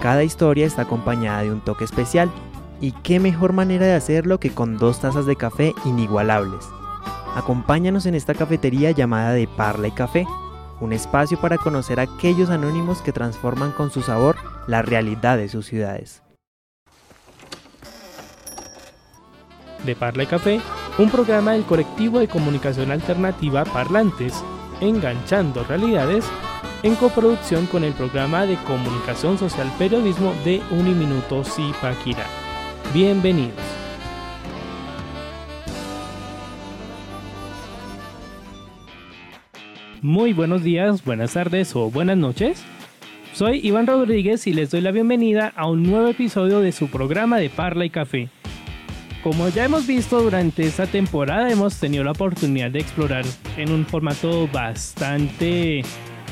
Cada historia está acompañada de un toque especial, y qué mejor manera de hacerlo que con dos tazas de café inigualables. Acompáñanos en esta cafetería llamada de Parla y Café, un espacio para conocer a aquellos anónimos que transforman con su sabor la realidad de sus ciudades. De Parla y Café, un programa del colectivo de comunicación alternativa Parlantes, enganchando realidades en coproducción con el programa de comunicación social periodismo de Uniminuto Zipaquirá. Bienvenidos. Muy buenos días, buenas tardes o buenas noches. Soy Iván Rodríguez y les doy la bienvenida a un nuevo episodio de su programa de Parla y Café. Como ya hemos visto durante esta temporada, hemos tenido la oportunidad de explorar en un formato bastante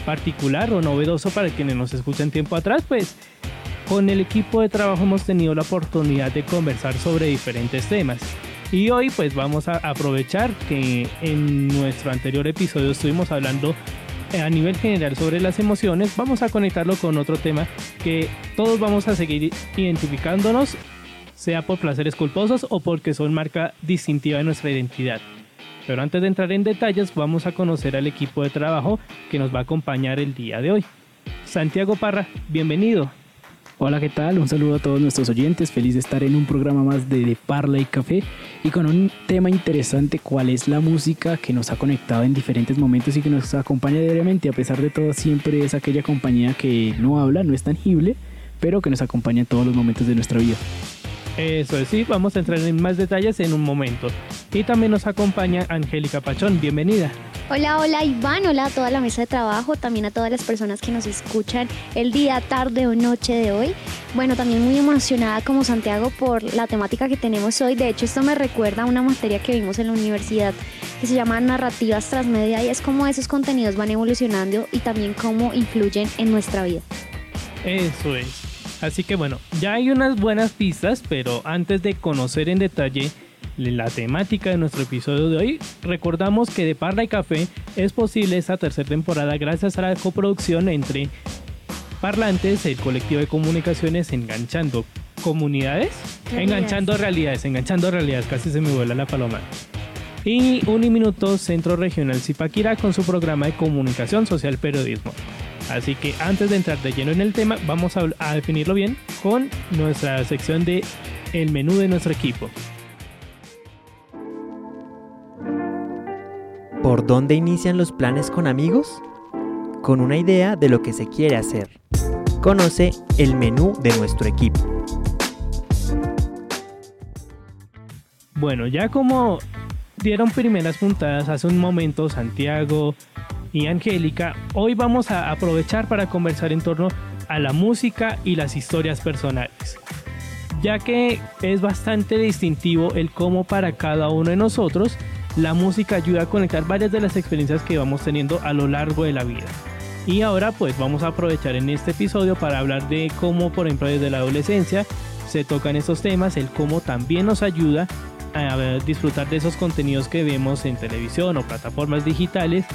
particular o novedoso para quienes nos escuchan tiempo atrás, pues con el equipo de trabajo hemos tenido la oportunidad de conversar sobre diferentes temas. Y hoy pues vamos a aprovechar que en nuestro anterior episodio estuvimos hablando eh, a nivel general sobre las emociones, vamos a conectarlo con otro tema que todos vamos a seguir identificándonos, sea por placeres culposos o porque son marca distintiva de nuestra identidad. Pero antes de entrar en detalles, vamos a conocer al equipo de trabajo que nos va a acompañar el día de hoy. Santiago Parra, bienvenido. Hola, ¿qué tal? Un saludo a todos nuestros oyentes. Feliz de estar en un programa más de, de, Parla y Café y con un tema interesante, cuál es la música que nos ha conectado en diferentes momentos y que nos acompaña diariamente. A pesar de todo, siempre es aquella compañía que no habla, no es tangible, pero que nos acompaña en todos los momentos de nuestra vida. Eso es, sí, vamos a entrar en más detalles en un momento. Y también nos acompaña Angélica Pachón, bienvenida. Hola, hola Iván, hola a toda la mesa de trabajo, también a todas las personas que nos escuchan el día, tarde o noche de hoy. Bueno, también muy emocionada como Santiago por la temática que tenemos hoy. De hecho, esto me recuerda a una materia que vimos en la universidad que se llama Narrativas Transmedia y es cómo esos contenidos van evolucionando y también cómo influyen en nuestra vida. Eso es. Así que bueno, ya hay unas buenas pistas, pero antes de conocer en detalle la temática de nuestro episodio de hoy, recordamos que de Parla y Café es posible esta tercera temporada gracias a la coproducción entre Parlantes, el colectivo de comunicaciones Enganchando Comunidades, realidades. Enganchando Realidades, Enganchando Realidades, casi se me vuela la paloma. Y Uniminuto Centro Regional Zipaquirá con su programa de comunicación social periodismo. Así que antes de entrar de lleno en el tema, vamos a, a, definirlo bien con nuestra sección de el menú de nuestro equipo. ¿Por dónde inician los planes con amigos? Con una idea de lo que se quiere hacer. Conoce el menú de nuestro equipo. Bueno, ya como dieron primeras puntadas hace un momento Santiago, y Angélica, hoy vamos a aprovechar para conversar en torno a la música y las historias personales, ya que es bastante distintivo el cómo para cada uno de nosotros la música ayuda a conectar varias de las experiencias que vamos teniendo a lo largo de la vida. Y ahora pues vamos a aprovechar en este episodio para hablar de cómo por ejemplo desde la adolescencia se tocan estos temas, el cómo también nos ayuda a disfrutar de esos contenidos que vemos en televisión o plataformas digitales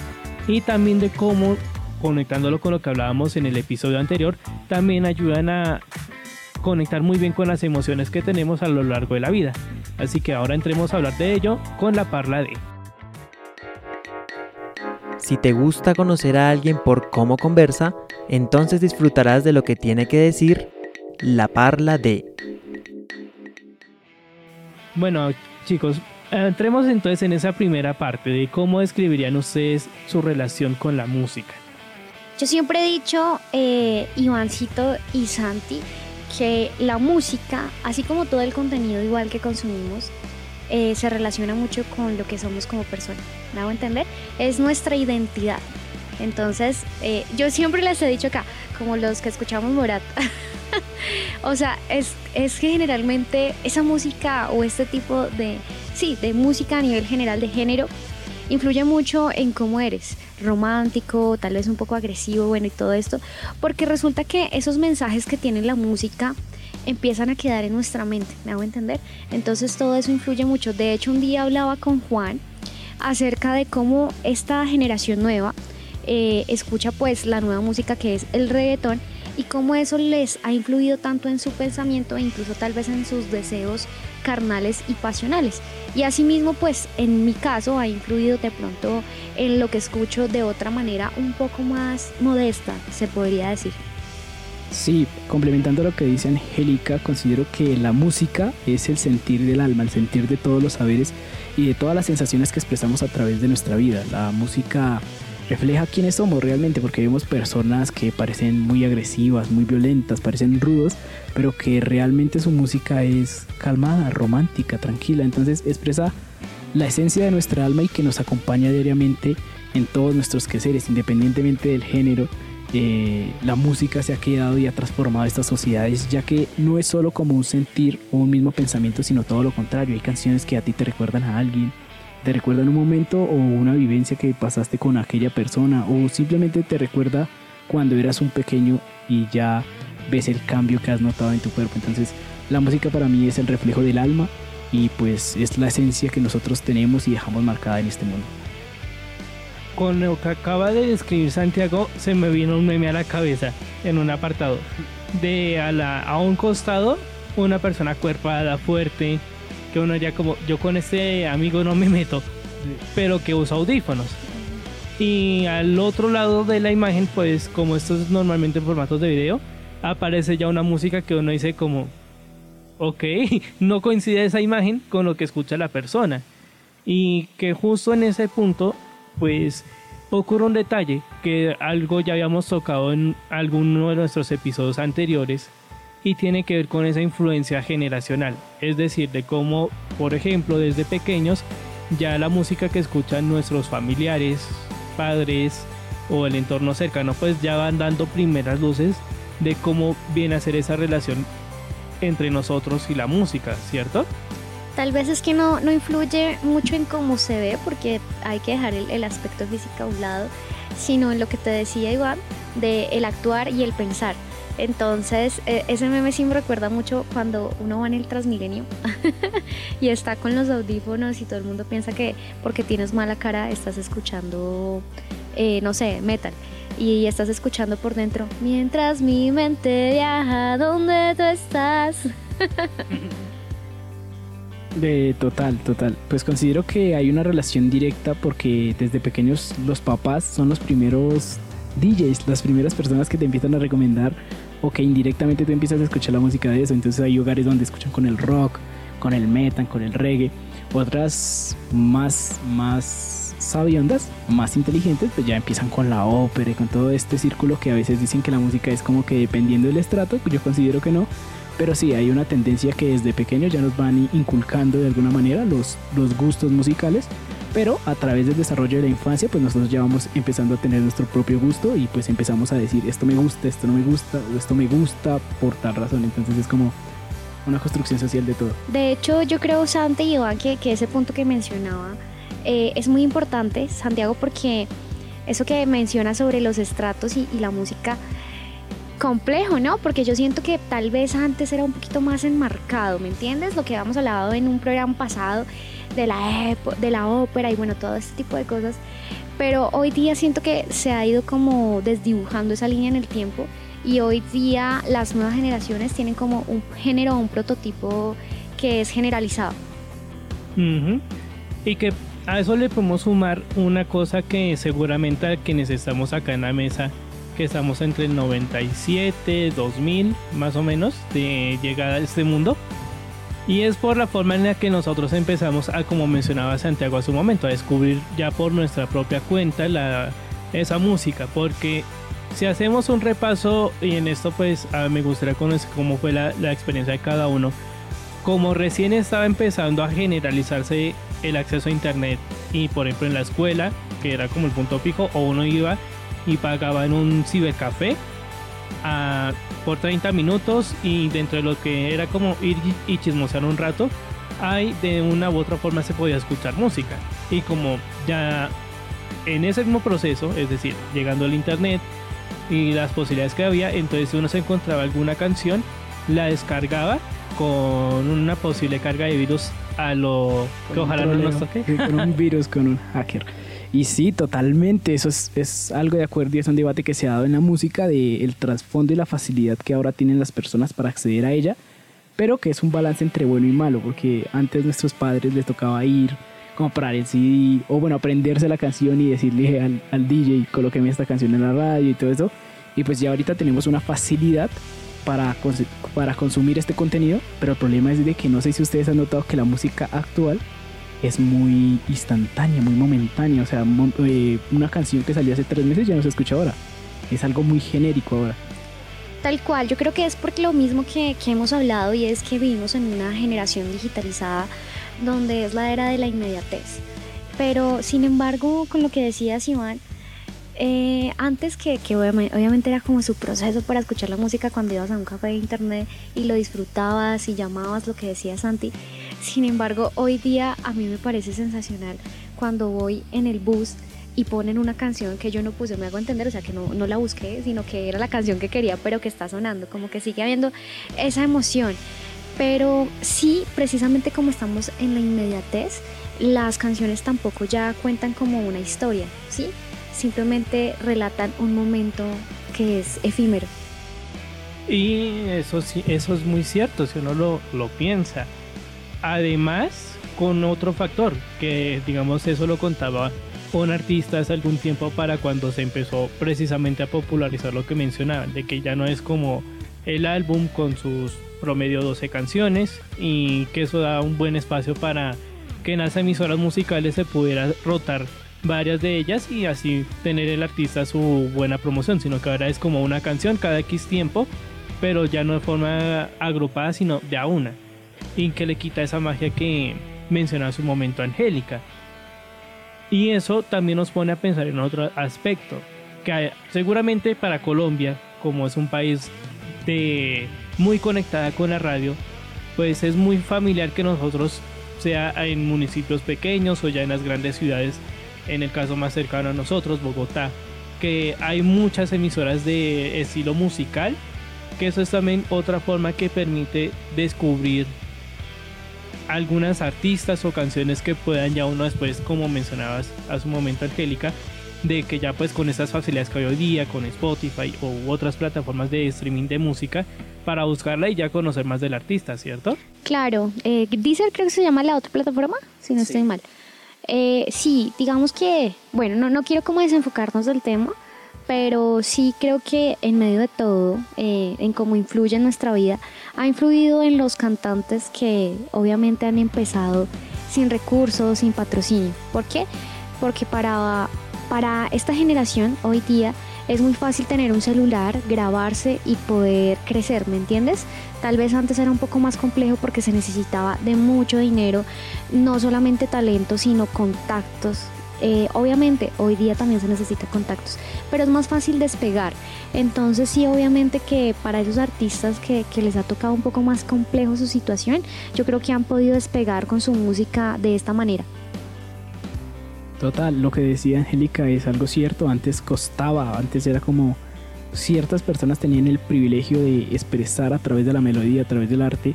y también de cómo, conectándolo con lo que hablábamos en el episodio anterior, también ayudan a conectar muy bien con las emociones que tenemos a lo largo de la vida. Así que ahora entremos a hablar de ello con la parla de. Si te gusta conocer a alguien por cómo conversa, entonces disfrutarás de lo que tiene que decir la parla de. Bueno, chicos, entremos entonces en esa primera parte de cómo describirían ustedes su relación con la música. Yo siempre he dicho, eh, Ivancito y Santi, que la música, así como todo el contenido igual que consumimos, eh, se relaciona mucho con lo que somos como personas. ¿Me hago entender? Es nuestra identidad. Entonces, eh, yo siempre les he dicho acá, como los que escuchamos Morat, o sea, es, es que generalmente esa música o este tipo de, sí, de música a nivel general, de género, influye mucho en cómo eres, romántico, tal vez un poco agresivo, bueno, y todo esto, porque resulta que esos mensajes que tiene la música empiezan a quedar en nuestra mente, ¿me hago entender? Entonces todo eso influye mucho. De hecho, un día hablaba con Juan acerca de cómo esta generación nueva eh, escucha pues la nueva música que es el reggaetón y cómo eso les ha influido tanto en su pensamiento e incluso tal vez en sus deseos carnales y pasionales. Y asimismo, pues en mi caso ha influido de pronto en lo que escucho de otra manera un poco más modesta, se podría decir. Sí, complementando lo que dice Angélica, considero que la música es el sentir del alma, el sentir de todos los saberes y de todas las sensaciones que expresamos a través de nuestra vida. La música refleja quiénes somos realmente, porque vemos personas que parecen muy agresivas, muy violentas, parecen rudos, pero que realmente su música es calmada, romántica, tranquila. Entonces expresa la esencia de nuestra alma y que nos acompaña diariamente en todos nuestros quehaceres, independientemente del género. Eh, la música se ha quedado y ha transformado estas sociedades, ya que no es solo como un sentir o un mismo pensamiento, sino todo lo contrario. Hay canciones que a ti te recuerdan a alguien, te recuerdan un momento o una vivencia que pasaste con aquella persona o simplemente te recuerda cuando eras un pequeño y ya ves el cambio que has notado en tu cuerpo. Entonces la música para mí es el reflejo del alma y pues es la esencia que nosotros tenemos y dejamos marcada en este mundo. Con lo que acaba de describir Santiago se me vino un meme a la cabeza en un apartado. De a un costado una persona cuerpada, fuerte, que uno ya como, yo con este amigo no me meto, pero que usa audífonos. Y al otro lado de la imagen, pues como esto es normalmente en formatos de video, aparece ya una música que uno dice como, ok, no coincide esa imagen con lo que escucha la persona. Y que justo en ese punto, pues ocurre un detalle que algo ya habíamos tocado en alguno de nuestros episodios anteriores y tiene que ver con esa influencia generacional, es decir, de cómo, por ejemplo, desde pequeños ya la música que escuchan nuestros familiares, padres o el entorno cercano, pues ya van dando primeras luces de cómo viene a ser esa relación entre nosotros y la música, ¿cierto? Tal vez es que no, no influye mucho en cómo se ve, porque hay que dejar el, el aspecto físico a un lado, sino en lo que te decía Iván, de el actuar y el pensar. Entonces, e, ese meme sí me recuerda mucho cuando uno va en el Transmilenio y está con los audífonos y todo el mundo piensa que porque tienes mala cara estás escuchando, eh, no sé, metal. Y estás escuchando por dentro, mientras mi mente viaja, ¿dónde tú estás? De total, total. Pues considero que hay una relación directa porque desde pequeños los papás son los primeros DJs, las primeras personas que te empiezan a recomendar o que indirectamente tú empiezas a escuchar la música de eso. Entonces hay hogares donde escuchan con el rock, con el metal, con el reggae. Otras más, más sabiondas, más inteligentes, pues ya empiezan con la ópera y con todo este círculo que a veces dicen que la música es como que dependiendo del estrato, yo considero que no. Pero sí, hay una tendencia que desde pequeños ya nos van inculcando de alguna manera los, los gustos musicales pero a través del desarrollo de la infancia pues nosotros ya vamos empezando a tener nuestro propio gusto y pues empezamos a decir esto me gusta, esto no me gusta esto me gusta por tal razón, entonces es como una construcción social de todo. De hecho yo creo Santi y Iván que, que ese punto que mencionaba eh, es muy importante Santiago porque eso que menciona sobre los estratos y, y la música complejo, ¿no? Porque yo siento que tal vez antes era un poquito más enmarcado, ¿me entiendes? Lo que habíamos hablado en un programa pasado de la, de la ópera y bueno, todo este tipo de cosas. Pero hoy día siento que se ha ido como desdibujando esa línea en el tiempo y hoy día las nuevas generaciones tienen como un género un prototipo que es generalizado. Y que a eso le podemos sumar una cosa que seguramente a quienes estamos acá en la mesa, que estamos entre el 97, 2000 más o menos de llegada a este mundo, y es por la forma en la que nosotros empezamos a, como mencionaba Santiago a su momento, a descubrir ya por nuestra propia cuenta esa música. Porque si hacemos un repaso, y en esto pues me gustaría conocer cómo fue la, la experiencia de cada uno. Como recién estaba empezando a generalizarse el acceso a internet y por ejemplo en la escuela, que era como el punto fijo, o uno iba y pagaba en un cibercafé a, por 30 minutos y dentro de lo que era como ir y chismosear un rato, hay de una u otra forma se podía escuchar música. Y como ya en ese mismo proceso, es decir, llegando al internet y las posibilidades que había, entonces uno se encontraba alguna canción, la descargaba con una posible carga de virus a lo que ojalá no nos toque. Con un virus, con un hacker. Y sí, totalmente, eso es, es, algo de acuerdo y es un debate que se ha dado en la música de el trasfondo y la facilidad que ahora tienen las personas para acceder a ella, pero que es un balance entre bueno y malo, porque antes nuestros padres les tocaba ir, comprar el CD, o bueno, aprenderse la canción y decirle al, al DJ, colóqueme esta canción en la radio y todo eso, y pues ya ahorita tenemos una facilidad para, para consumir este contenido, pero el problema es de que no sé si ustedes han notado que la música actual es muy instantánea, muy momentánea. O sea, eh, una canción que salió hace tres meses ya no se escucha ahora. Es algo muy genérico ahora. Tal cual, yo creo que es porque lo mismo que, que hemos hablado y es que vivimos en una generación digitalizada donde es la era de la inmediatez. Pero sin embargo, con lo que decías Iván, eh, antes que, que, obviamente era como su proceso para escuchar la música cuando ibas a un café de internet y lo disfrutabas y llamabas lo que decía Santi. Sin embargo, hoy día a mí me parece sensacional cuando voy en el bus y ponen una canción que yo no puse, me hago entender, o sea, que no, no la busqué, sino que era la canción que quería, pero que está sonando, como que sigue habiendo esa emoción. Pero sí, precisamente como estamos en la inmediatez, las canciones tampoco ya cuentan como una historia, ¿sí? simplemente relatan un momento que es efímero. Y eso sí, eso es muy cierto si uno lo, lo piensa. Además, con otro factor, que digamos eso lo contaba un artista hace algún tiempo para cuando se empezó precisamente a popularizar lo que mencionaban, de que ya no es como el álbum con sus promedio 12 canciones y que eso da un buen espacio para que en las emisoras musicales se pudiera rotar varias de ellas y así tener el artista su buena promoción, sino que ahora es como una canción cada X tiempo, pero ya no de forma agrupada, sino de a una, y que le quita esa magia que mencionaba su momento Angélica. Y eso también nos pone a pensar en otro aspecto, que seguramente para Colombia, como es un país de muy conectada con la radio, pues es muy familiar que nosotros, sea en municipios pequeños o ya en las grandes ciudades, en el caso más cercano a nosotros, Bogotá, que hay muchas emisoras de estilo musical, que eso es también otra forma que permite descubrir algunas artistas o canciones que puedan ya uno después, como mencionabas a su momento Angélica, de que ya pues con estas facilidades que hay hoy día, con Spotify u otras plataformas de streaming de música, para buscarla y ya conocer más del artista, ¿cierto? Claro, eh, Deezer creo que se llama la otra plataforma, si no estoy mal. Eh, sí, digamos que, bueno, no, no quiero como desenfocarnos del tema, pero sí creo que en medio de todo, eh, en cómo influye en nuestra vida, ha influido en los cantantes que obviamente han empezado sin recursos, sin patrocinio. ¿Por qué? Porque para, para esta generación hoy día es muy fácil tener un celular, grabarse y poder crecer, ¿me entiendes? Tal vez antes era un poco más complejo porque se necesitaba de mucho dinero, no solamente talento, sino contactos. Eh, obviamente hoy día también se necesita contactos, pero es más fácil despegar. Entonces sí, obviamente que para esos artistas que, que les ha tocado un poco más complejo su situación, yo creo que han podido despegar con su música de esta manera. Total, lo que decía Angélica es algo cierto, antes costaba, antes era como ciertas personas tenían el privilegio de expresar a través de la melodía, a través del arte,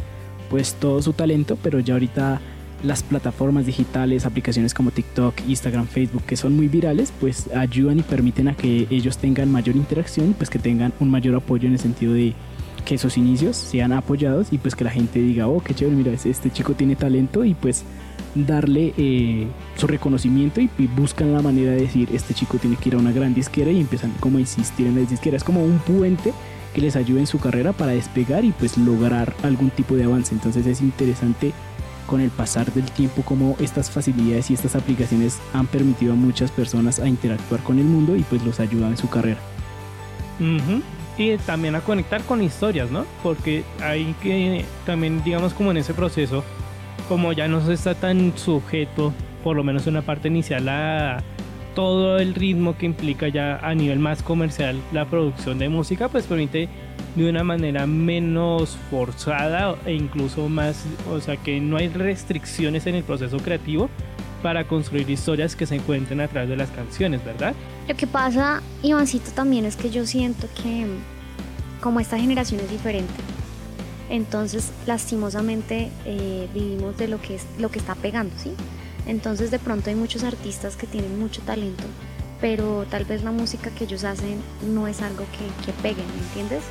pues todo su talento, pero ya ahorita las plataformas digitales, aplicaciones como TikTok, Instagram, Facebook, que son muy virales, pues ayudan y permiten a que ellos tengan mayor interacción, pues que tengan un mayor apoyo en el sentido de que esos inicios sean apoyados y pues que la gente diga, oh, qué chévere, mira, este chico tiene talento y pues darle eh, su reconocimiento y, buscan la manera de decir este chico tiene que ir a una gran disquera y empiezan como a insistir en la disquera es como un puente que les ayude en su carrera para despegar y pues lograr algún tipo de avance. Entonces es interesante con el pasar del tiempo como estas facilidades y estas aplicaciones han permitido a muchas personas a interactuar con el mundo y pues los ayudan en su carrera y también a conectar con historias, ¿no? Porque hay que también digamos como en ese proceso como ya no se está tan sujeto, por lo menos en una parte inicial, a todo el ritmo que implica ya a nivel más comercial la producción de música, pues permite de una manera menos forzada e incluso más, o sea que no hay restricciones en el proceso creativo para construir historias que se encuentren a través de las canciones, ¿verdad? Lo que pasa, Ivancito, también es que yo siento que como esta generación es diferente, entonces, lastimosamente, eh, vivimos de lo que, es, lo que está pegando, ¿sí? Entonces de pronto hay muchos artistas que tienen mucho talento, pero tal vez la música que ellos hacen no es algo que, que peguen, ¿me entiendes?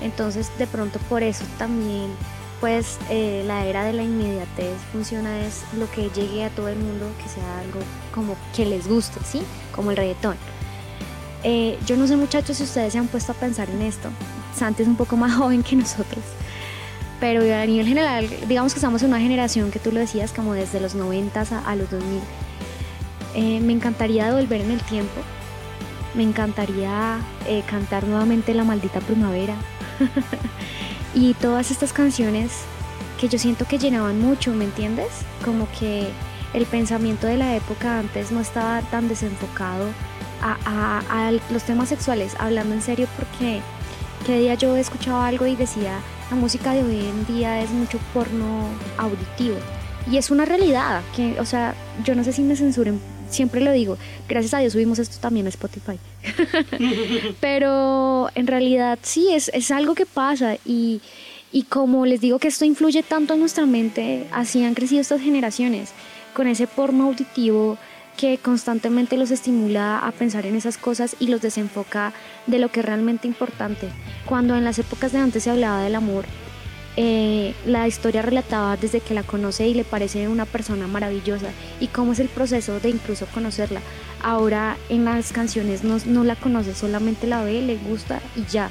Entonces de pronto por eso también pues eh, la era de la inmediatez funciona es lo que llegue a todo el mundo, que sea algo como que les guste, ¿sí? Como el reggaetón. Eh, yo no sé muchachos si ustedes se han puesto a pensar en esto. Santi es un poco más joven que nosotros. Pero a nivel general, digamos que estamos en una generación que tú lo decías como desde los 90 a, los 2000. Eh, me encantaría devolver en el tiempo. Me encantaría cantar nuevamente La Maldita Primavera. Y todas estas canciones que yo siento que llenaban mucho, ¿me entiendes? Como que el pensamiento de la época antes no estaba tan desenfocado a, los temas sexuales, hablando en serio porque que día yo escuchaba algo y decía, la música de hoy en día es mucho porno auditivo. Y es una realidad, que, o sea, yo no sé si me censuren, siempre lo digo, gracias a Dios subimos esto también a Spotify. Pero en realidad sí, es, es algo que pasa y, y como les digo que esto influye tanto en nuestra mente, así han crecido estas generaciones, con ese porno auditivo que constantemente los estimula a pensar en esas cosas y los desenfoca de lo que es realmente importante. Cuando en las épocas de antes se hablaba del amor, eh, la historia relataba desde que la conoce y le parece una persona maravillosa y cómo es el proceso de incluso conocerla. Ahora en las canciones no, no la conoce, solamente la ve, le gusta y ya.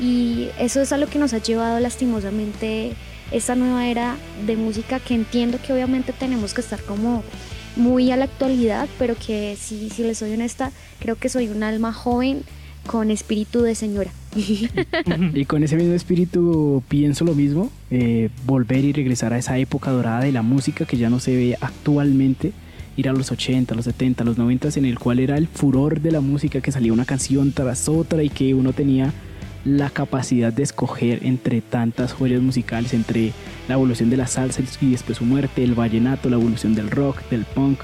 Y eso es a lo que nos ha llevado lastimosamente esta nueva era de música que entiendo que obviamente tenemos que estar como muy a la actualidad, pero que si, si les soy honesta, creo que soy un alma joven con espíritu de señora. Y con ese mismo espíritu pienso lo mismo, eh, volver y regresar a esa época dorada de la música que ya no se ve actualmente, ir a los 80, los 70, los 90 en el cual era el furor de la música que salía una canción tras otra y que uno tenía la capacidad de escoger entre tantas joyas musicales, entre la evolución de la salsa y después su muerte, el vallenato, la evolución del rock, del punk,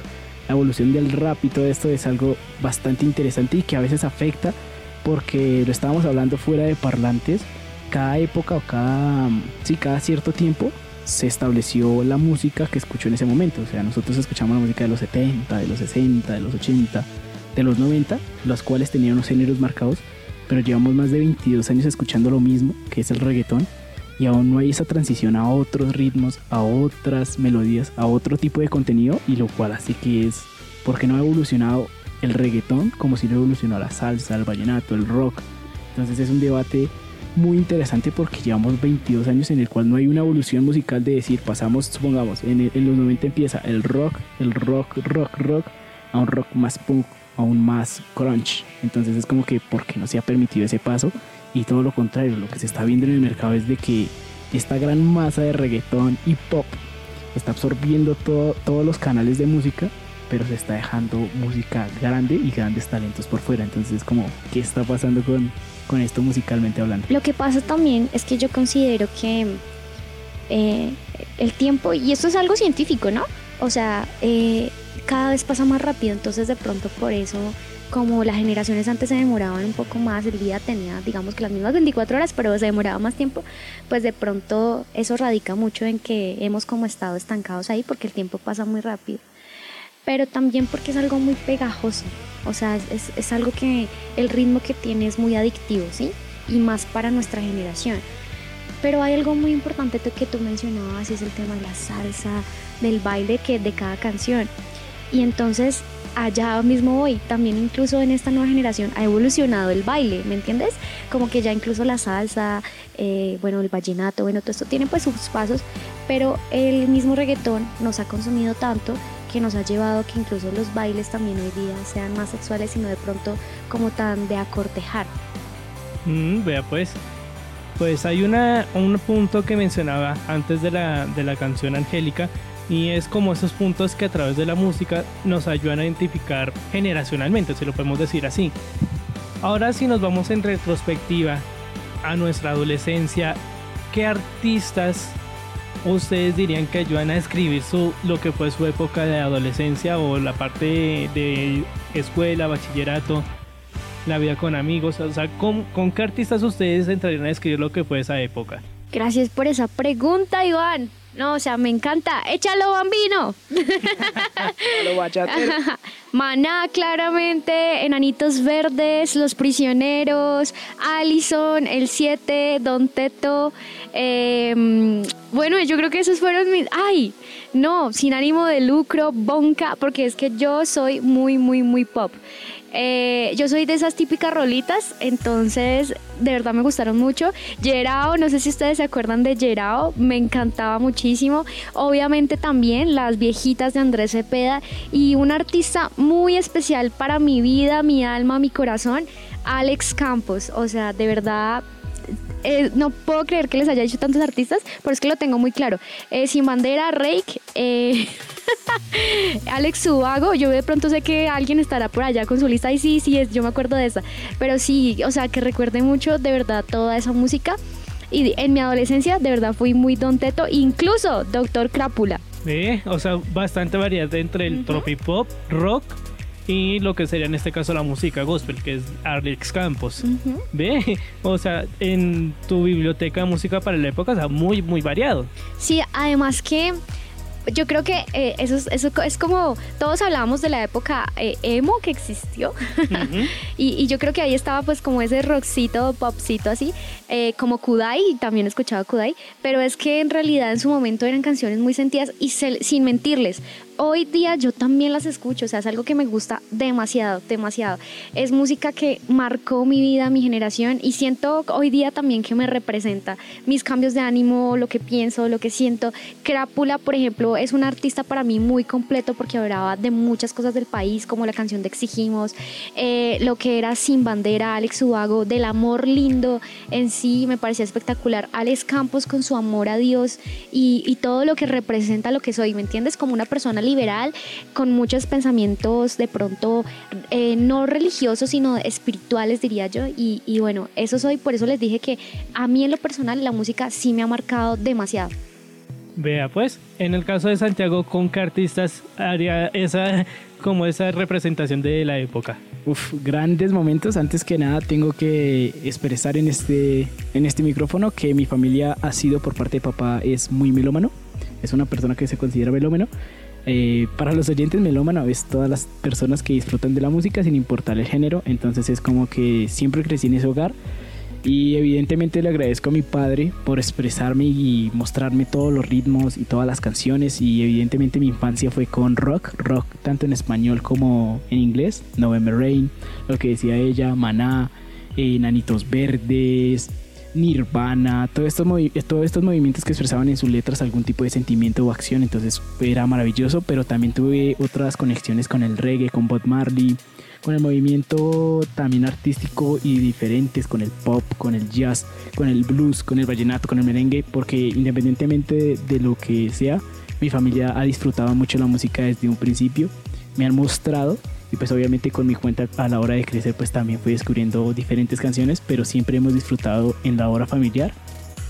la evolución del rap y todo esto es algo bastante interesante y que a veces afecta porque lo estábamos hablando fuera de parlantes, cada época o cada, sí, cada cierto tiempo se estableció la música que escuchó en ese momento. O sea, nosotros escuchamos la música de los 70, de los 60, de los 80, de los 90, los cuales tenían unos géneros marcados, pero llevamos más de 22 años escuchando lo mismo, que es el reggaetón, y aún no hay esa transición a otros ritmos, a otras melodías, a otro tipo de contenido, y lo cual así que es porque no ha evolucionado el reggaetón como si lo evolucionó la salsa, el vallenato, el rock. Entonces es un debate muy interesante porque llevamos 22 años en el cual no hay una evolución musical de decir, pasamos, supongamos, en, los 90 empieza el rock, el rock, rock, rock, a un rock más punk, aún más crunch. Entonces es como que porque no se ha permitido ese paso y todo lo contrario, lo que se está viendo en el mercado es de que esta gran masa de reggaetón y pop está absorbiendo todo, todos los canales de música pero se está dejando música grande y grandes talentos por fuera. Entonces, como, ¿qué está pasando con, con esto musicalmente hablando? Lo que pasa también es que yo considero que eh, el tiempo, y esto es algo científico, ¿no? O sea, eh, cada vez pasa más rápido, entonces de pronto por eso como las generaciones antes se demoraban un poco más, el día tenía, digamos que las mismas 24 horas, pero se demoraba más tiempo, pues de pronto eso radica mucho en que hemos como estado estancados ahí porque el tiempo pasa muy rápido pero también porque es algo muy pegajoso. O sea, es, es, algo que el ritmo que tiene es muy adictivo, ¿sí? Y más para nuestra generación. Pero hay algo muy importante que tú mencionabas, es el tema de la salsa, del baile que de cada canción. Y entonces allá mismo hoy, también incluso en esta nueva generación ha evolucionado el baile, ¿me entiendes? Como que ya incluso la salsa, eh, bueno, el vallenato, bueno, todo esto tiene pues sus pasos, pero el mismo reggaetón nos ha consumido tanto que nos ha llevado a que incluso los bailes también hoy día sean más sexuales, sino de pronto como tan de acortejar. Mm, vea pues, pues hay una, un punto que mencionaba antes de la, de la canción Angélica y es como esos puntos que a través de la música nos ayudan a identificar generacionalmente, si lo podemos decir así. Ahora si nos vamos en retrospectiva a nuestra adolescencia, ¿qué artistas ustedes dirían que ayudan a describir su, lo que fue su época de adolescencia o la parte de, escuela, bachillerato, la vida con amigos? O sea, ¿con, ¿con, qué artistas ustedes entrarían a describir lo que fue esa época? Gracias por esa pregunta, Iván. No, o sea, me encanta. ¡Échalo, bambino! Maná, claramente, Enanitos Verdes, Los Prisioneros, Allison, El 7, Don Teto. eh, bueno, yo creo que esos fueron mis... ¡Ay! No, sin ánimo de lucro, Bonca, porque es que yo soy muy, muy, muy pop. Eh, yo soy de esas típicas rolitas, entonces de verdad me gustaron mucho. Gerao, no sé si ustedes se acuerdan de Gerao, me encantaba muchísimo. Obviamente también las viejitas de Andrés Cepeda y un artista muy especial para mi vida, mi alma, mi corazón, Alex Campos. O sea, de verdad eh, no puedo creer que les haya dicho tantos artistas, pero es que lo tengo muy claro. Eh, Sin Bandera, Rake, eh, Alex Subago, yo de pronto sé que alguien estará por allá con su lista y sí, sí, es, yo me acuerdo de esa. Pero sí, o sea, que recuerde mucho de verdad toda esa música. Y en mi adolescencia de verdad fui muy Don Teto, incluso Doctor Crápula. Ve, o sea, bastante variedad entre el tropipop, rock y lo que sería en este caso la música gospel, que es Alex Campos. Ve, o sea, en tu biblioteca de música para la época, o sea, muy, muy variado. Sí, además que yo creo que eh, eso, es, eso es como, todos hablábamos de la época eh, emo que existió. Y, y yo creo que ahí estaba pues como ese rockcito, popcito así, eh, como Kudai, también he escuchado Kudai, pero es que en realidad en su momento eran canciones muy sentidas y se- sin mentirles, hoy día yo también las escucho, o sea, es algo que me gusta demasiado, demasiado. Es música que marcó mi vida, mi generación y siento hoy día también que me representa mis cambios de ánimo, lo que pienso, lo que siento. Crápula, por ejemplo, es un artista para mí muy completo porque hablaba de muchas cosas del país, como la canción de Exigimos, eh, lo que era Sin Bandera, Alex Ubago, del amor lindo en sí, me parecía espectacular. Alex Campos con su amor a Dios y, y todo lo que representa lo que soy, ¿me entiendes? Como una persona liberal, con muchos pensamientos de pronto eh, no religiosos, sino espirituales, diría yo. Y, y bueno, eso soy, por eso les dije que a mí en lo personal la música sí me ha marcado demasiado. Vea, pues, en el caso de Santiago, ¿con qué artistas haría esa, como esa representación de la época? Uf, grandes momentos. Antes que nada, tengo que expresar en este, en este micrófono que mi familia ha sido, por parte de papá, es muy melómano. Es una persona que se considera melómano. Eh, para los oyentes, melómano es todas las personas que disfrutan de la música sin importar el género. Entonces es como que siempre crecí en ese hogar. Y evidentemente le agradezco a mi padre por expresarme y mostrarme todos los ritmos y todas las canciones. Y evidentemente mi infancia fue con rock, rock tanto en español como en inglés. November Rain, lo que decía ella, Maná, eh, Nanitos Verdes, Nirvana, todos estos, movimientos que expresaban en sus letras algún tipo de sentimiento o acción. Entonces era maravilloso, pero también tuve otras conexiones con el reggae, con Bob Marley con el movimiento también artístico y diferentes, con el pop, con el jazz, con el blues, con el vallenato, con el merengue, porque independientemente de, de lo que sea, mi familia ha disfrutado mucho la música desde un principio, me han mostrado y pues obviamente con mi cuenta a la hora de crecer pues también fui descubriendo diferentes canciones, pero siempre hemos disfrutado en la hora familiar.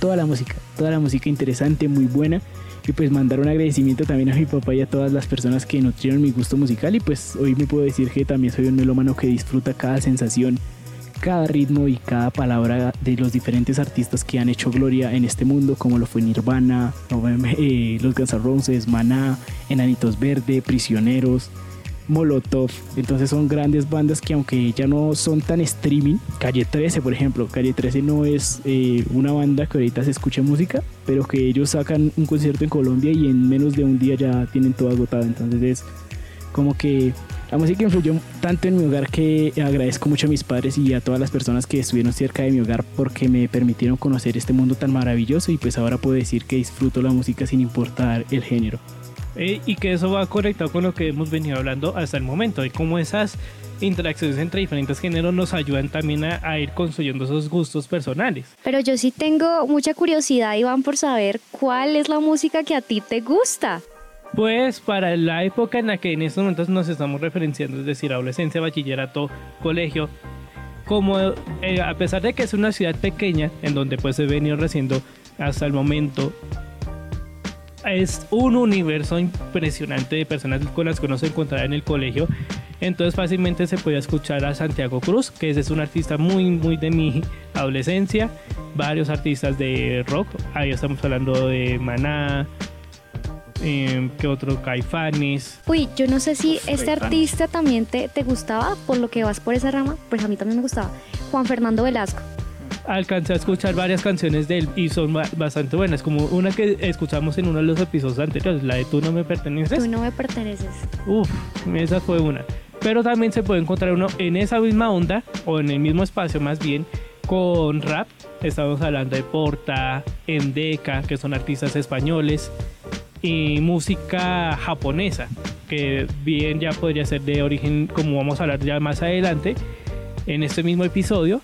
Toda la música, toda la música interesante, muy buena. Y pues mandar un agradecimiento también a mi papá y a todas las personas que nutrieron mi gusto musical. Y pues hoy me puedo decir que también soy un melómano que disfruta cada sensación, cada ritmo y cada palabra de los diferentes artistas que han hecho gloria en este mundo como lo fue Nirvana, eh, los Guns Maná, Enanitos Verde, Prisioneros, Molotov. Entonces son grandes bandas que aunque ya no son tan streaming, Calle 13 por ejemplo, Calle 13 no es eh, una banda que ahorita se escucha música, pero que ellos sacan un concierto en Colombia y en menos de un día ya tienen todo agotado. Entonces es como que la música influyó tanto en mi hogar que agradezco mucho a mis padres y a todas las personas que estuvieron cerca de mi hogar porque me permitieron conocer este mundo tan maravilloso y pues ahora puedo decir que disfruto la música sin importar el género. Eh, y que eso va conectado con lo que hemos venido hablando hasta el momento, y cómo esas interacciones entre diferentes géneros nos ayudan también a, a ir construyendo esos gustos personales. Pero yo sí tengo mucha curiosidad, Iván, por saber cuál es la música que a ti te gusta. Pues para la época en la que en estos momentos nos estamos referenciando, es decir, adolescencia, bachillerato, colegio, como eh, a pesar de que es una ciudad pequeña en donde pues ha venido reciendo hasta el momento, es un universo impresionante de personas con las que uno se encontrará en el colegio. Entonces fácilmente se puede escuchar a Santiago Cruz, que es un artista muy, muy de mi adolescencia. Varios artistas de rock, ahí estamos hablando de Maná, eh, que otro Caifanes. Uy, yo no sé si este Caifanes. artista también te, te gustaba, por lo que vas por esa rama, pues a mí también me gustaba. Juan Fernando Velasco. Alcancé a escuchar varias canciones de él y son ba- bastante buenas, como una que escuchamos en uno de los episodios anteriores, la de Tú no me perteneces. Tú no me perteneces. Uf, esa fue una. Pero también se puede encontrar uno en esa misma onda, o en el mismo espacio más bien, con rap. Estamos hablando de Porta, Endeca, que son artistas españoles, y música japonesa, que bien ya podría ser de origen, como vamos a hablar ya más adelante, en este mismo episodio.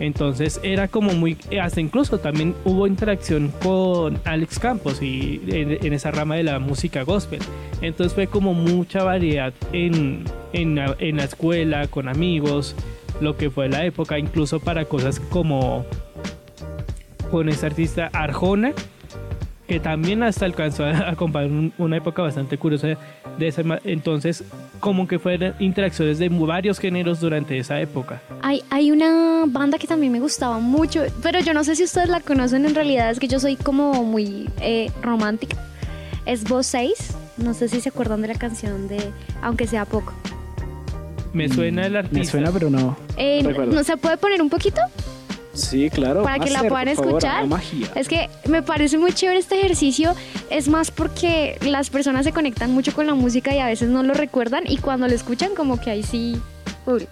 Entonces era como muy, hasta incluso también hubo interacción con Alex Campos y en, esa rama de la música gospel. Entonces fue como mucha variedad en, en, la- escuela, con amigos, lo que fue la época, incluso para cosas como con esta artista Arjona, que también hasta alcanzó a acompañar un- una época bastante curiosa de ese entonces como que fueron interacciones de varios géneros durante esa época. Hay, hay una banda que también me gustaba mucho, pero yo no sé si ustedes la conocen en realidad, es que yo soy como muy eh, romántica. Es Voz 6, no sé si se acuerdan de la canción de Aunque sea poco. Me suena el artista. Mm, Me suena, pero no. Eh. ¿No se puede poner un poquito? Sí, claro. Para que la puedan favor, escuchar. magia. Es que me parece muy chévere este ejercicio, es más porque las personas se conectan mucho con la música y a veces no lo recuerdan y cuando lo escuchan como que ahí sí... uy.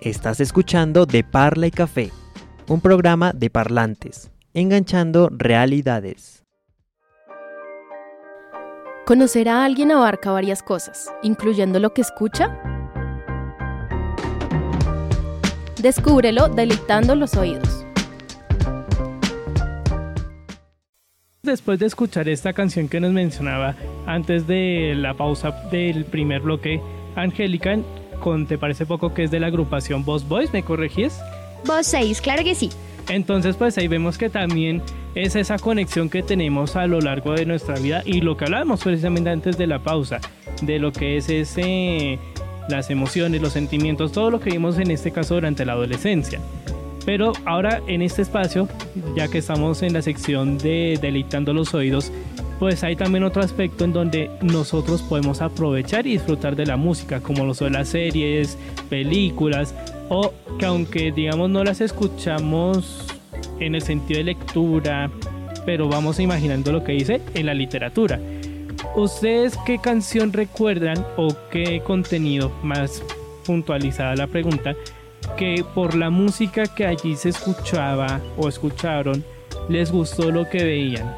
Estás escuchando De Parla y Café, un programa de parlantes, enganchando realidades. Conocer a alguien abarca varias cosas, incluyendo lo que escucha. Descúbrelo deleitando los oídos. Después de escuchar esta canción que nos mencionaba antes de la pausa del primer bloque, Angélica, con Te parece poco que es de la agrupación Boss Boys, ¿me corregís? Voz 6, claro que sí. Entonces pues ahí vemos que también es esa conexión que tenemos a lo largo de nuestra vida y lo que hablábamos precisamente antes de la pausa, de lo que es ese, las emociones, los sentimientos, todo lo que vimos en este caso durante la adolescencia. Pero ahora en este espacio, ya que estamos en la sección de deleitando los oídos, pues hay también otro aspecto en donde nosotros podemos aprovechar y disfrutar de la música, como lo son las series, películas, o que aunque digamos no las escuchamos en el sentido de lectura, pero vamos imaginando lo que dice en la literatura. ¿Ustedes qué canción recuerdan o qué contenido, más puntualizada la pregunta, que por la música que allí se escuchaba o escucharon, les gustó lo que veían?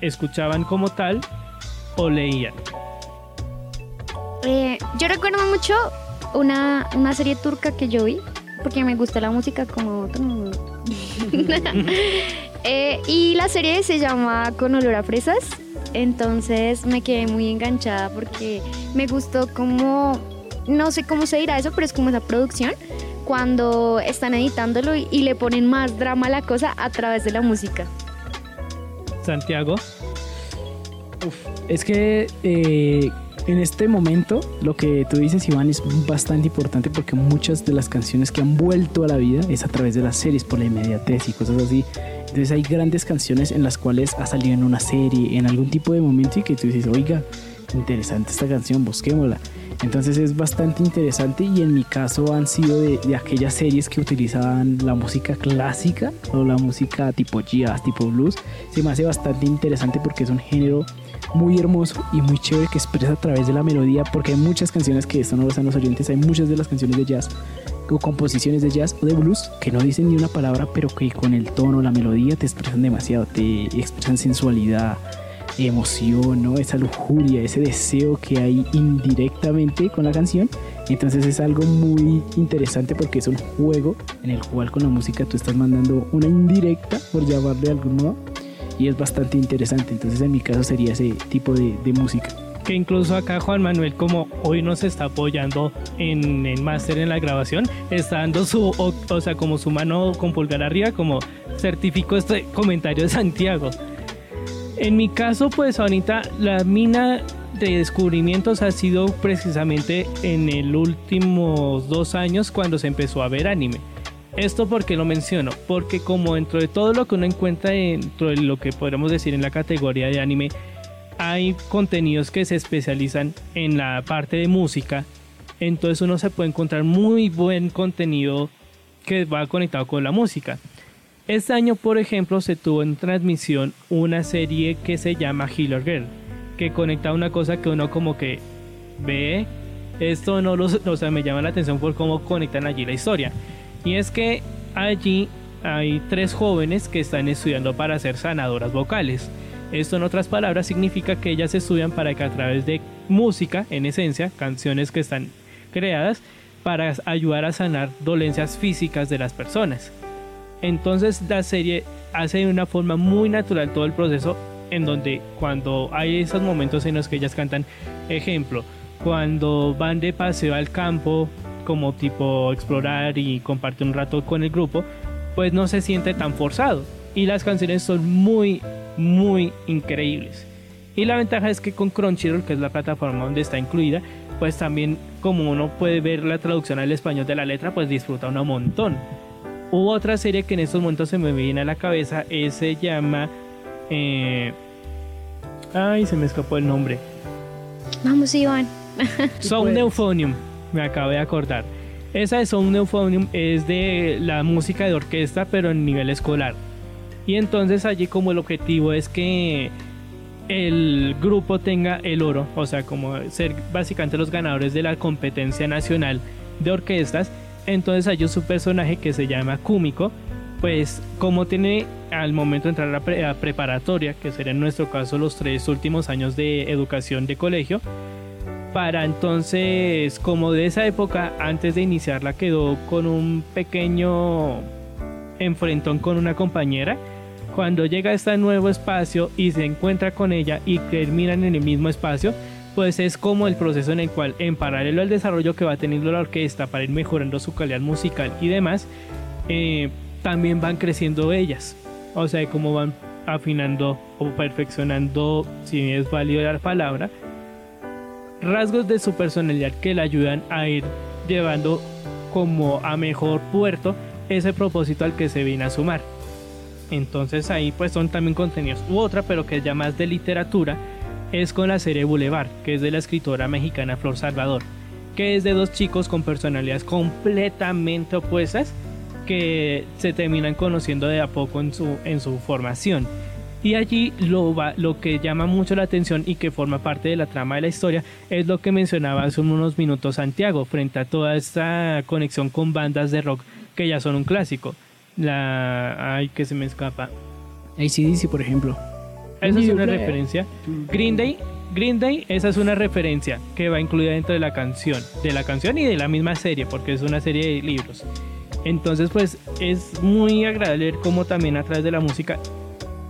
¿Escuchaban como tal o leían? Eh, yo recuerdo mucho una, una serie turca que yo vi, porque me gusta la música como... todo. Eh, y la serie se llama Con olor a fresas, entonces me quedé muy enganchada porque me gustó como... No sé cómo se dirá eso, pero es como esa producción cuando están editándolo y, le ponen más drama a la cosa a través de la música. Santiago, Es que eh, en este momento lo que tú dices, Iván, es bastante importante porque muchas de las canciones que han vuelto a la vida es a través de las series, por la inmediatez y cosas así. Entonces hay grandes canciones en las cuales ha salido en una serie, en algún tipo de momento y que tú dices, oiga, interesante esta canción, busquémosla. Entonces es bastante interesante y en mi caso han sido de, de aquellas series que utilizaban la música clásica o la música tipo jazz, tipo blues. Se me hace bastante interesante porque es un género muy hermoso y muy chévere que expresa a través de la melodía porque hay muchas canciones que esto no lo están los oyentes, hay muchas de las canciones de jazz o composiciones de jazz o de blues que no dicen ni una palabra pero que con el tono, la melodía te expresan demasiado, te expresan sensualidad, emoción, ¿no? esa lujuria, ese deseo que hay indirectamente con la canción. Entonces es algo muy interesante porque es un juego en el cual con la música tú estás mandando una indirecta, por llamarle de algún modo, y es bastante interesante. Entonces en mi caso sería ese tipo de, de música. Incluso acá Juan Manuel como hoy nos está apoyando en el máster en la grabación, está dando su, o sea, como su mano con pulgar arriba, como certificó este comentario de Santiago. En mi caso, pues ahorita la mina de descubrimientos ha sido precisamente en el últimos dos años cuando se empezó a ver anime. Esto porque lo menciono, porque como dentro de todo lo que uno encuentra dentro de lo que podríamos decir en la categoría de anime, hay contenidos que se especializan en la parte de música, entonces uno se puede encontrar muy buen contenido que va conectado con la música. Este año, por ejemplo, se tuvo en transmisión una serie que se llama Healer Girl, que conecta una cosa que uno como que ve, esto no lo, o sea, me llama la atención por cómo conectan allí la historia. Y es que allí hay tres jóvenes que están estudiando para ser sanadoras vocales. Esto en otras palabras significa que ellas estudian para que a través de música, en esencia, canciones que están creadas, para ayudar a sanar dolencias físicas de las personas. Entonces la serie hace de una forma muy natural todo el proceso en donde cuando hay esos momentos en los que ellas cantan, ejemplo, cuando van de paseo al campo, como tipo explorar y compartir un rato con el grupo, pues no se siente tan forzado. Y las canciones son muy, muy increíbles. Y la ventaja es que con Crunchyroll, que es la plataforma donde está incluida, pues también como uno puede ver la traducción al español de la letra, pues disfruta un montón. Hubo otra serie que en estos momentos se me viene a la cabeza, se llama... Eh, ay, se me escapó el nombre. Vamos, Iván. Sound Euphonium, me acabo de acordar. Esa de Sound Euphonium es de la música de orquesta, pero en nivel escolar. Y entonces allí como el objetivo es que el grupo tenga el oro, o sea, como ser básicamente los ganadores de la competencia nacional de orquestas entonces hay su personaje que se llama Kumiko, pues como tiene al momento de entrar a la, preparatoria, que sería en nuestro caso los tres últimos años de educación de colegio, para entonces, como de esa época, antes de iniciarla, quedó con un pequeño enfrentón con una compañera. Cuando llega a este nuevo espacio y se encuentra con ella y terminan en el mismo espacio, pues es como el proceso en el cual, en paralelo al desarrollo que va teniendo la orquesta para ir mejorando su calidad musical y demás, eh, también van creciendo ellas. O sea, como van afinando o perfeccionando, si es válido la palabra, rasgos de su personalidad que le ayudan a ir llevando como a mejor puerto ese propósito al que se viene a sumar. Entonces ahí pues son también contenidos u otra, pero que es ya más de literatura, es con la serie Boulevard, que es de la escritora mexicana Flor Salvador, que es de dos chicos con personalidades completamente opuestas que se terminan conociendo de a poco en su, en su formación. Y allí lo, va, lo que llama mucho la atención y que forma parte de la trama de la historia es lo que mencionaba hace unos minutos Santiago, frente a toda esta conexión con bandas de rock que ya son un clásico. La... Ay, que se me escapa. ACDC, por ejemplo. Esa es una referencia. Green Day, Green Day, esa es una referencia que va incluida dentro de la canción, de la canción y de la misma serie, porque es una serie de libros. Entonces, pues es muy agradable ver cómo también a través de la música,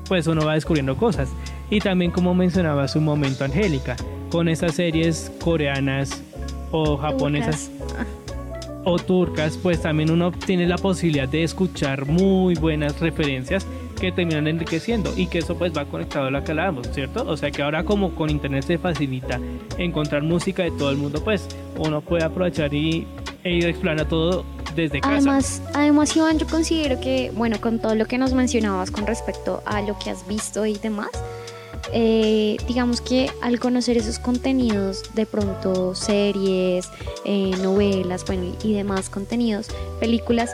pues uno va descubriendo cosas. Y también como mencionaba un momento Angélica, con esas series coreanas o japonesas o turcas, pues también uno tiene la posibilidad de escuchar muy buenas referencias que terminan enriqueciendo y que eso pues va conectado a lo que hablábamos, ¿cierto? O sea que ahora como con internet se facilita encontrar música de todo el mundo, pues uno puede aprovechar y e ir explorando todo desde casa. Además, además Iván, yo considero que, bueno, con todo lo que nos mencionabas con respecto a lo que has visto y demás, eh, digamos que al conocer esos contenidos, de pronto series, eh, novelas, bueno, y demás contenidos, películas,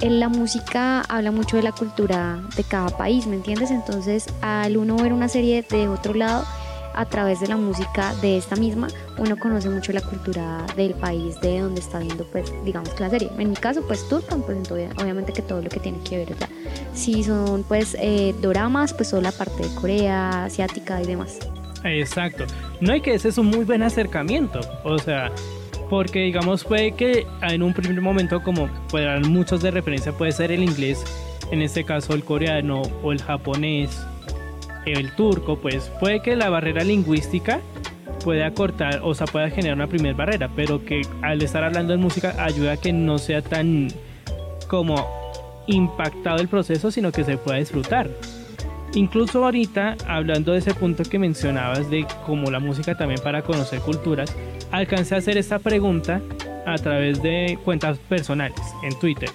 la música habla mucho de la cultura de cada país, ¿me entiendes? Entonces, al uno ver una serie de otro lado, a través de la música de esta misma, uno conoce mucho la cultura del país de donde está viendo, pues, digamos, la serie. En mi caso, pues, Turpan, pues, obviamente que todo lo que tiene que ver, ¿verdad? Si son, pues, eh, doramas, pues, toda la parte de Corea, asiática y demás. Exacto. No hay que ese es un muy buen acercamiento. O sea, porque digamos puede que en un primer momento como puedan muchos de referencia puede ser el inglés en este caso el coreano o el japonés el turco pues puede que la barrera lingüística pueda cortar o sea pueda generar una primera barrera pero que al estar hablando de música ayuda a que no sea tan como impactado el proceso sino que se pueda disfrutar Incluso ahorita, hablando de ese punto que mencionabas de cómo la música también para conocer culturas, alcancé a hacer esta pregunta a través de cuentas personales en Twitter.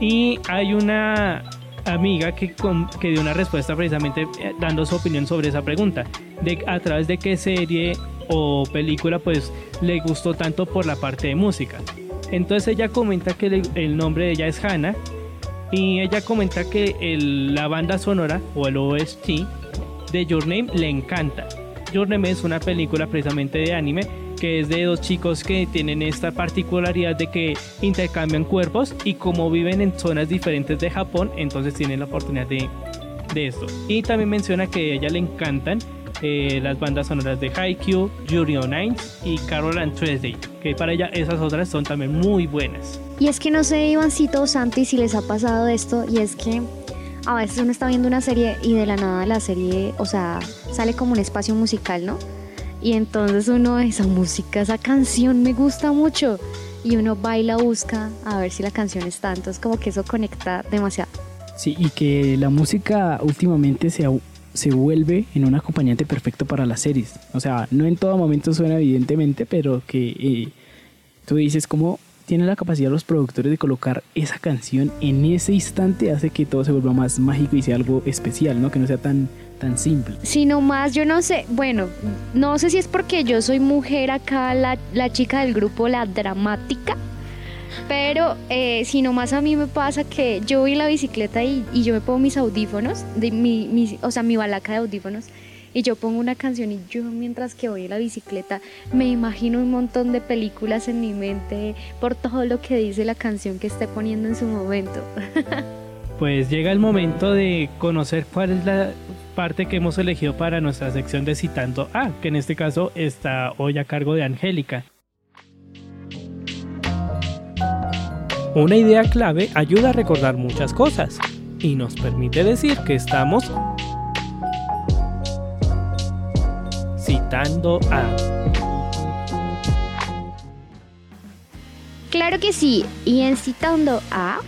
Y hay una amiga que, que dio una respuesta precisamente eh, dando su opinión sobre esa pregunta. de a través de qué serie o película pues le gustó tanto por la parte de música. Entonces ella comenta que el nombre de ella es Hannah y ella comenta que la banda sonora o el OST de Your Name le encanta. Your Name es una película precisamente de anime que es de dos chicos que tienen esta particularidad de que intercambian cuerpos y como viven en zonas diferentes de Japón, entonces tienen la oportunidad de, de esto. Y también menciona que a ella le encantan eh, las bandas sonoras de Haikyuu, Yuri on Ice y Carol and Tuesday, que para ella esas otras son también muy buenas. Y es que no sé, Ivancito o Santi, si les ha pasado esto, y es que a veces uno está viendo una serie y de la nada la serie, o sea, sale como un espacio musical, ¿no? Y entonces uno, esa música, esa canción me gusta mucho. Y uno va y la busca a ver si la canción está. Entonces como que eso conecta demasiado. Sí, y que la música últimamente se se vuelve en un acompañante perfecto para las series. O sea, no en todo momento suena evidentemente, pero que eh, tú dices cómo tiene la capacidad los productores de colocar esa canción en ese instante hace que todo se vuelva más mágico y sea algo especial, ¿no? Que no sea tan tan simple. Sino más, yo no sé, bueno, no sé si es porque yo soy mujer acá, la, la chica del grupo, la dramática, pero eh, si nomás a mí me pasa que yo voy en la bicicleta y, yo me pongo mis audífonos, de mi, o sea, mi balaca de audífonos, y yo pongo una canción y yo mientras que voy en la bicicleta me imagino un montón de películas en mi mente por todo lo que dice la canción que esté poniendo en su momento. Pues llega el momento de conocer cuál es la parte que hemos elegido para nuestra sección de Citando A, que en este caso está hoy a cargo de Angélica. Una idea clave ayuda a recordar muchas cosas y nos permite decir que estamos citando a... Claro que sí, y en citando a,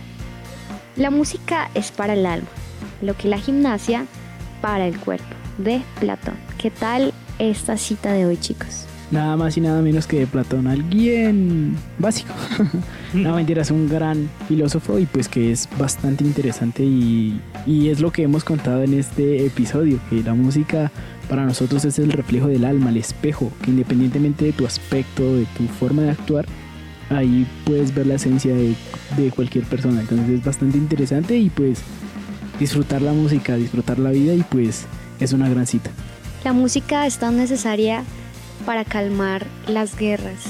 la música es para el alma, lo que la gimnasia para el cuerpo, de Platón. ¿Qué tal esta cita de hoy chicos? nada más y nada menos que de Platón, alguien básico. no mentira, es un gran filósofo y pues que es bastante interesante y, y es lo que hemos contado en este episodio, que la música para nosotros es el reflejo del alma, el espejo, que independientemente de tu aspecto, de tu forma de actuar, ahí puedes ver la esencia de, de cualquier persona. Entonces es bastante interesante y pues disfrutar la música, disfrutar la vida y pues es una gran cita. La música es tan necesaria para calmar las guerras.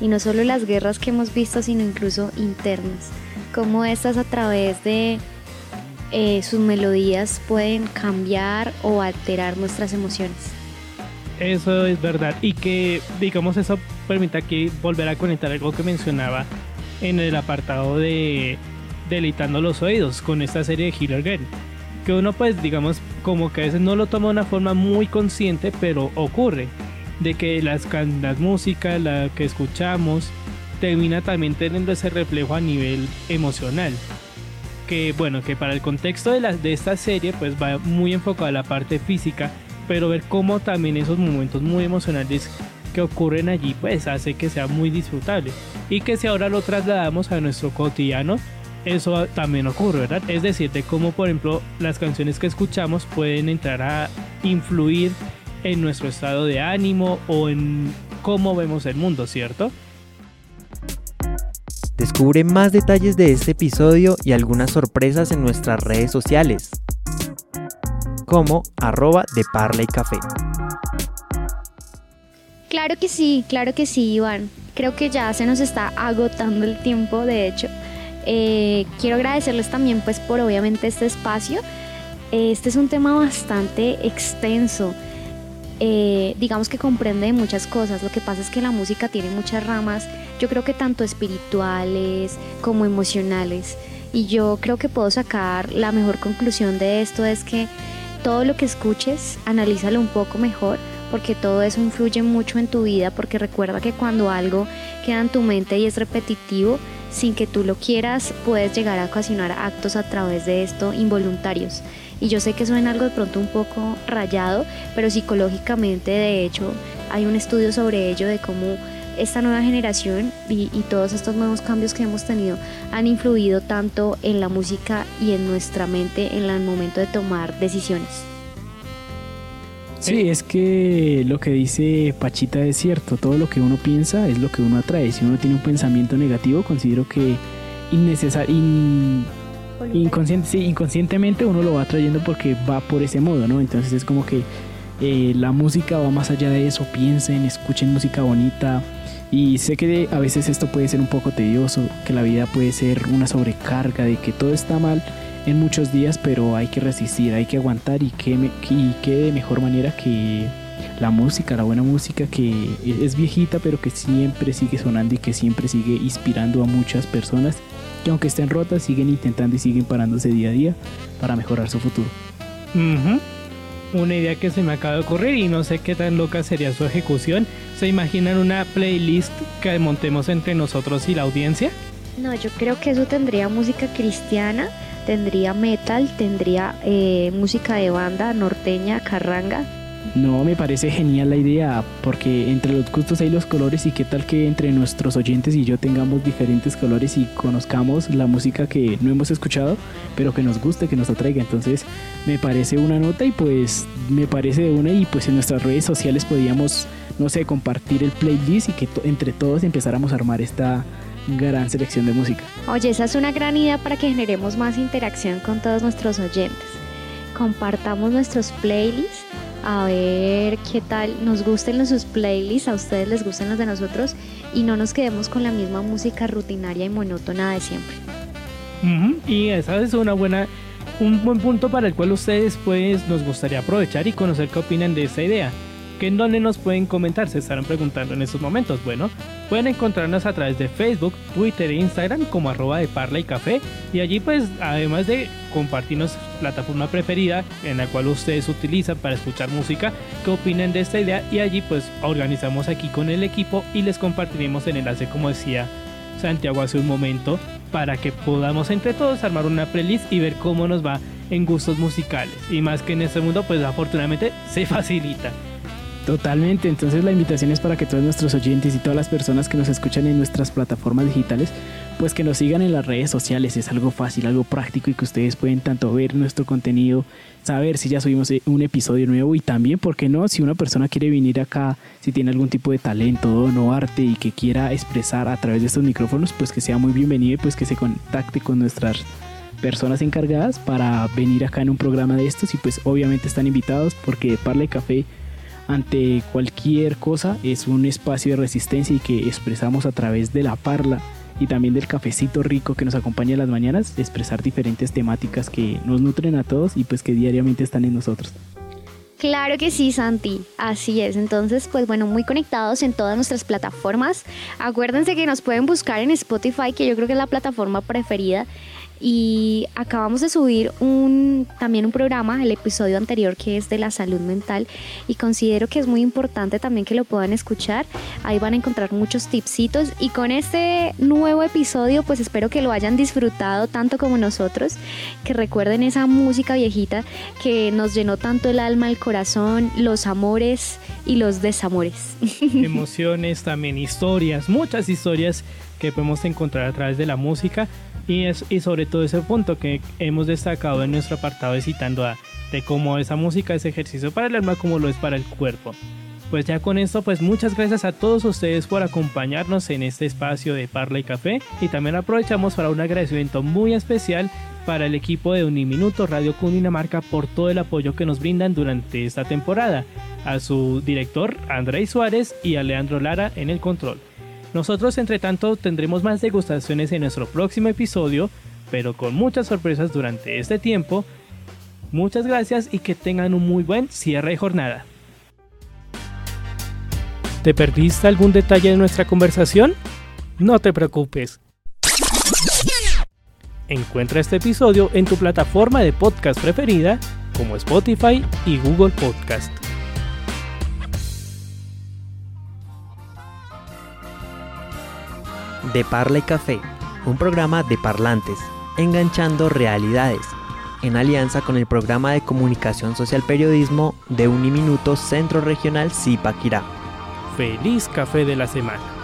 Y no solo las guerras que hemos visto, sino incluso internas. Como estas a través de eh, sus melodías pueden cambiar o alterar nuestras emociones. Eso es verdad. Y que, digamos, eso permite aquí volver a conectar algo que mencionaba en el apartado de Deleitando los Oídos con esta serie de Healer Girl. Que uno, pues, digamos, como que a veces no lo toma de una forma muy consciente, pero ocurre de que las, las músicas, la que escuchamos, termina también teniendo ese reflejo a nivel emocional. Que bueno, que para el contexto de, la, de esta serie pues va muy enfocado a la parte física, pero ver cómo también esos momentos muy emocionales que ocurren allí pues hace que sea muy disfrutable. Y que si ahora lo trasladamos a nuestro cotidiano, eso también ocurre, ¿verdad? Es decir, de cómo por ejemplo las canciones que escuchamos pueden entrar a influir en nuestro estado de ánimo o en cómo vemos el mundo, ¿cierto? Descubre más detalles de este episodio y algunas sorpresas en nuestras redes sociales, como arroba de Parla Café. Claro que sí, claro que sí, Iván. Creo que ya se nos está agotando el tiempo, de hecho. Eh, quiero agradecerles también pues por obviamente este espacio. Este es un tema bastante extenso eh, digamos que comprende muchas cosas. Lo que pasa es que la música tiene muchas ramas, yo creo que tanto espirituales como emocionales. Y yo creo que puedo sacar la mejor conclusión de esto es que todo lo que escuches, analízalo un poco mejor, porque todo eso influye mucho en tu vida, porque recuerda que cuando algo queda en tu mente y es repetitivo, sin que tú lo quieras, puedes llegar a ocasionar actos a través de esto involuntarios. Y yo sé que suena algo de pronto un poco rayado, pero psicológicamente de hecho hay un estudio sobre ello de cómo esta nueva generación y, todos estos nuevos cambios que hemos tenido han influido tanto en la música y en nuestra mente en el momento de tomar decisiones. Sí, es que lo que dice Pachita es cierto, todo lo que uno piensa es lo que uno atrae. Si uno tiene un pensamiento negativo, considero que innecesario, inconsciente, sí, inconscientemente uno lo va atrayendo porque va por ese modo, ¿no? Entonces es como que eh, la música va más allá de eso, piensen, escuchen música bonita. Y sé que a veces esto puede ser un poco tedioso, que la vida puede ser una sobrecarga, de que todo está mal en muchos días, pero hay que resistir, hay que aguantar y qué, y qué de mejor manera que la música, la buena música que es viejita, pero que siempre sigue sonando y que siempre sigue inspirando a muchas personas que aunque estén rotas siguen intentando y siguen parándose día a día para mejorar su futuro una idea que se me acaba de ocurrir y no sé qué tan loca sería su ejecución. ¿Se imaginan una playlist que montemos entre nosotros y la audiencia? No, yo creo que eso tendría música cristiana, tendría metal, tendría eh, música de banda, norteña, carranga, no, me parece genial la idea, porque entre los gustos hay los colores y qué tal que entre nuestros oyentes y yo tengamos diferentes colores y conozcamos la música que no hemos escuchado, pero que nos guste, que nos atraiga. Entonces me parece una nota y pues me parece una y pues en nuestras redes sociales podíamos, no sé, compartir el playlist y que entre todos empezáramos a armar esta gran selección de música. Oye, esa es una gran idea para que generemos más interacción con todos nuestros oyentes. Compartamos nuestros playlists a ver qué tal nos gusten sus playlists, a ustedes les gusten los de nosotros y no nos quedemos con la misma música rutinaria y monótona de siempre. Y esa es una buena, un buen punto para el cual ustedes pues nos gustaría aprovechar y conocer qué opinan de esta idea que en dónde nos pueden comentar, se estarán preguntando en estos momentos. Bueno, pueden encontrarnos a través de Facebook, Twitter e Instagram como arroba de Parla y Café. Y allí pues además de compartirnos plataforma preferida en la cual ustedes utilizan para escuchar música, qué opinan de esta idea y allí pues organizamos aquí con el equipo y les compartiremos el enlace como decía Santiago hace un momento para que podamos entre todos armar una playlist y ver cómo nos va en gustos musicales. Y más que en este mundo pues afortunadamente se facilita. Totalmente, entonces la invitación es para que todos nuestros oyentes y todas las personas que nos escuchan en nuestras plataformas digitales, pues que nos sigan en las redes sociales, es algo fácil, algo práctico y que ustedes pueden tanto ver nuestro contenido, saber si ya subimos eh, un episodio nuevo y también, ¿por qué no? Si una persona quiere venir acá, si tiene algún tipo de talento, o arte y que quiera expresar a través de estos micrófonos, pues que sea muy bienvenido y pues que se contacte con nuestras personas encargadas para venir acá en un programa de estos y pues obviamente están invitados porque Parle Café ante cualquier cosa es un espacio de resistencia y que expresamos a través de la parla y también del cafecito rico que nos acompaña en las mañanas, expresar diferentes temáticas que nos nutren a todos y pues que diariamente están en nosotros. Claro que sí, Santi. Así es. Entonces, pues bueno, muy conectados en todas nuestras plataformas. Acuérdense que nos pueden buscar en Spotify, que yo creo que es la plataforma preferida y acabamos de subir también un programa, el episodio anterior que es de la salud mental y considero que es muy importante también que lo puedan escuchar. Ahí van a encontrar muchos tipsitos y con este nuevo episodio pues espero que lo hayan disfrutado tanto como nosotros, que recuerden esa música viejita que nos llenó tanto el alma, el corazón, los amores y los desamores. Emociones, también historias, muchas historias que podemos encontrar a través de la música y, es, y sobre todo ese punto que hemos destacado en nuestro apartado de citando a de cómo esa música es ejercicio para el alma como lo es para el cuerpo. Pues ya con esto, pues muchas gracias a todos ustedes por acompañarnos en este espacio de Parla y Café y también aprovechamos para un agradecimiento muy especial para el equipo de Uniminuto Radio Cundinamarca por todo el apoyo que nos brindan durante esta temporada, a su director Andrés Suárez y a Leandro Lara en el control. Nosotros, entre tanto, tendremos más degustaciones en nuestro próximo episodio, pero con muchas sorpresas durante este tiempo. Muchas gracias y que tengan un muy buen cierre de jornada. ¿Te perdiste algún detalle de nuestra conversación? No te preocupes. Encuentra este episodio en tu plataforma de podcast preferida como Spotify y Google Podcast. De Parla y Café, un programa de parlantes, enganchando realidades, en alianza con el programa de comunicación social periodismo de Uniminuto Centro Regional Zipaquirá. Feliz café de la semana.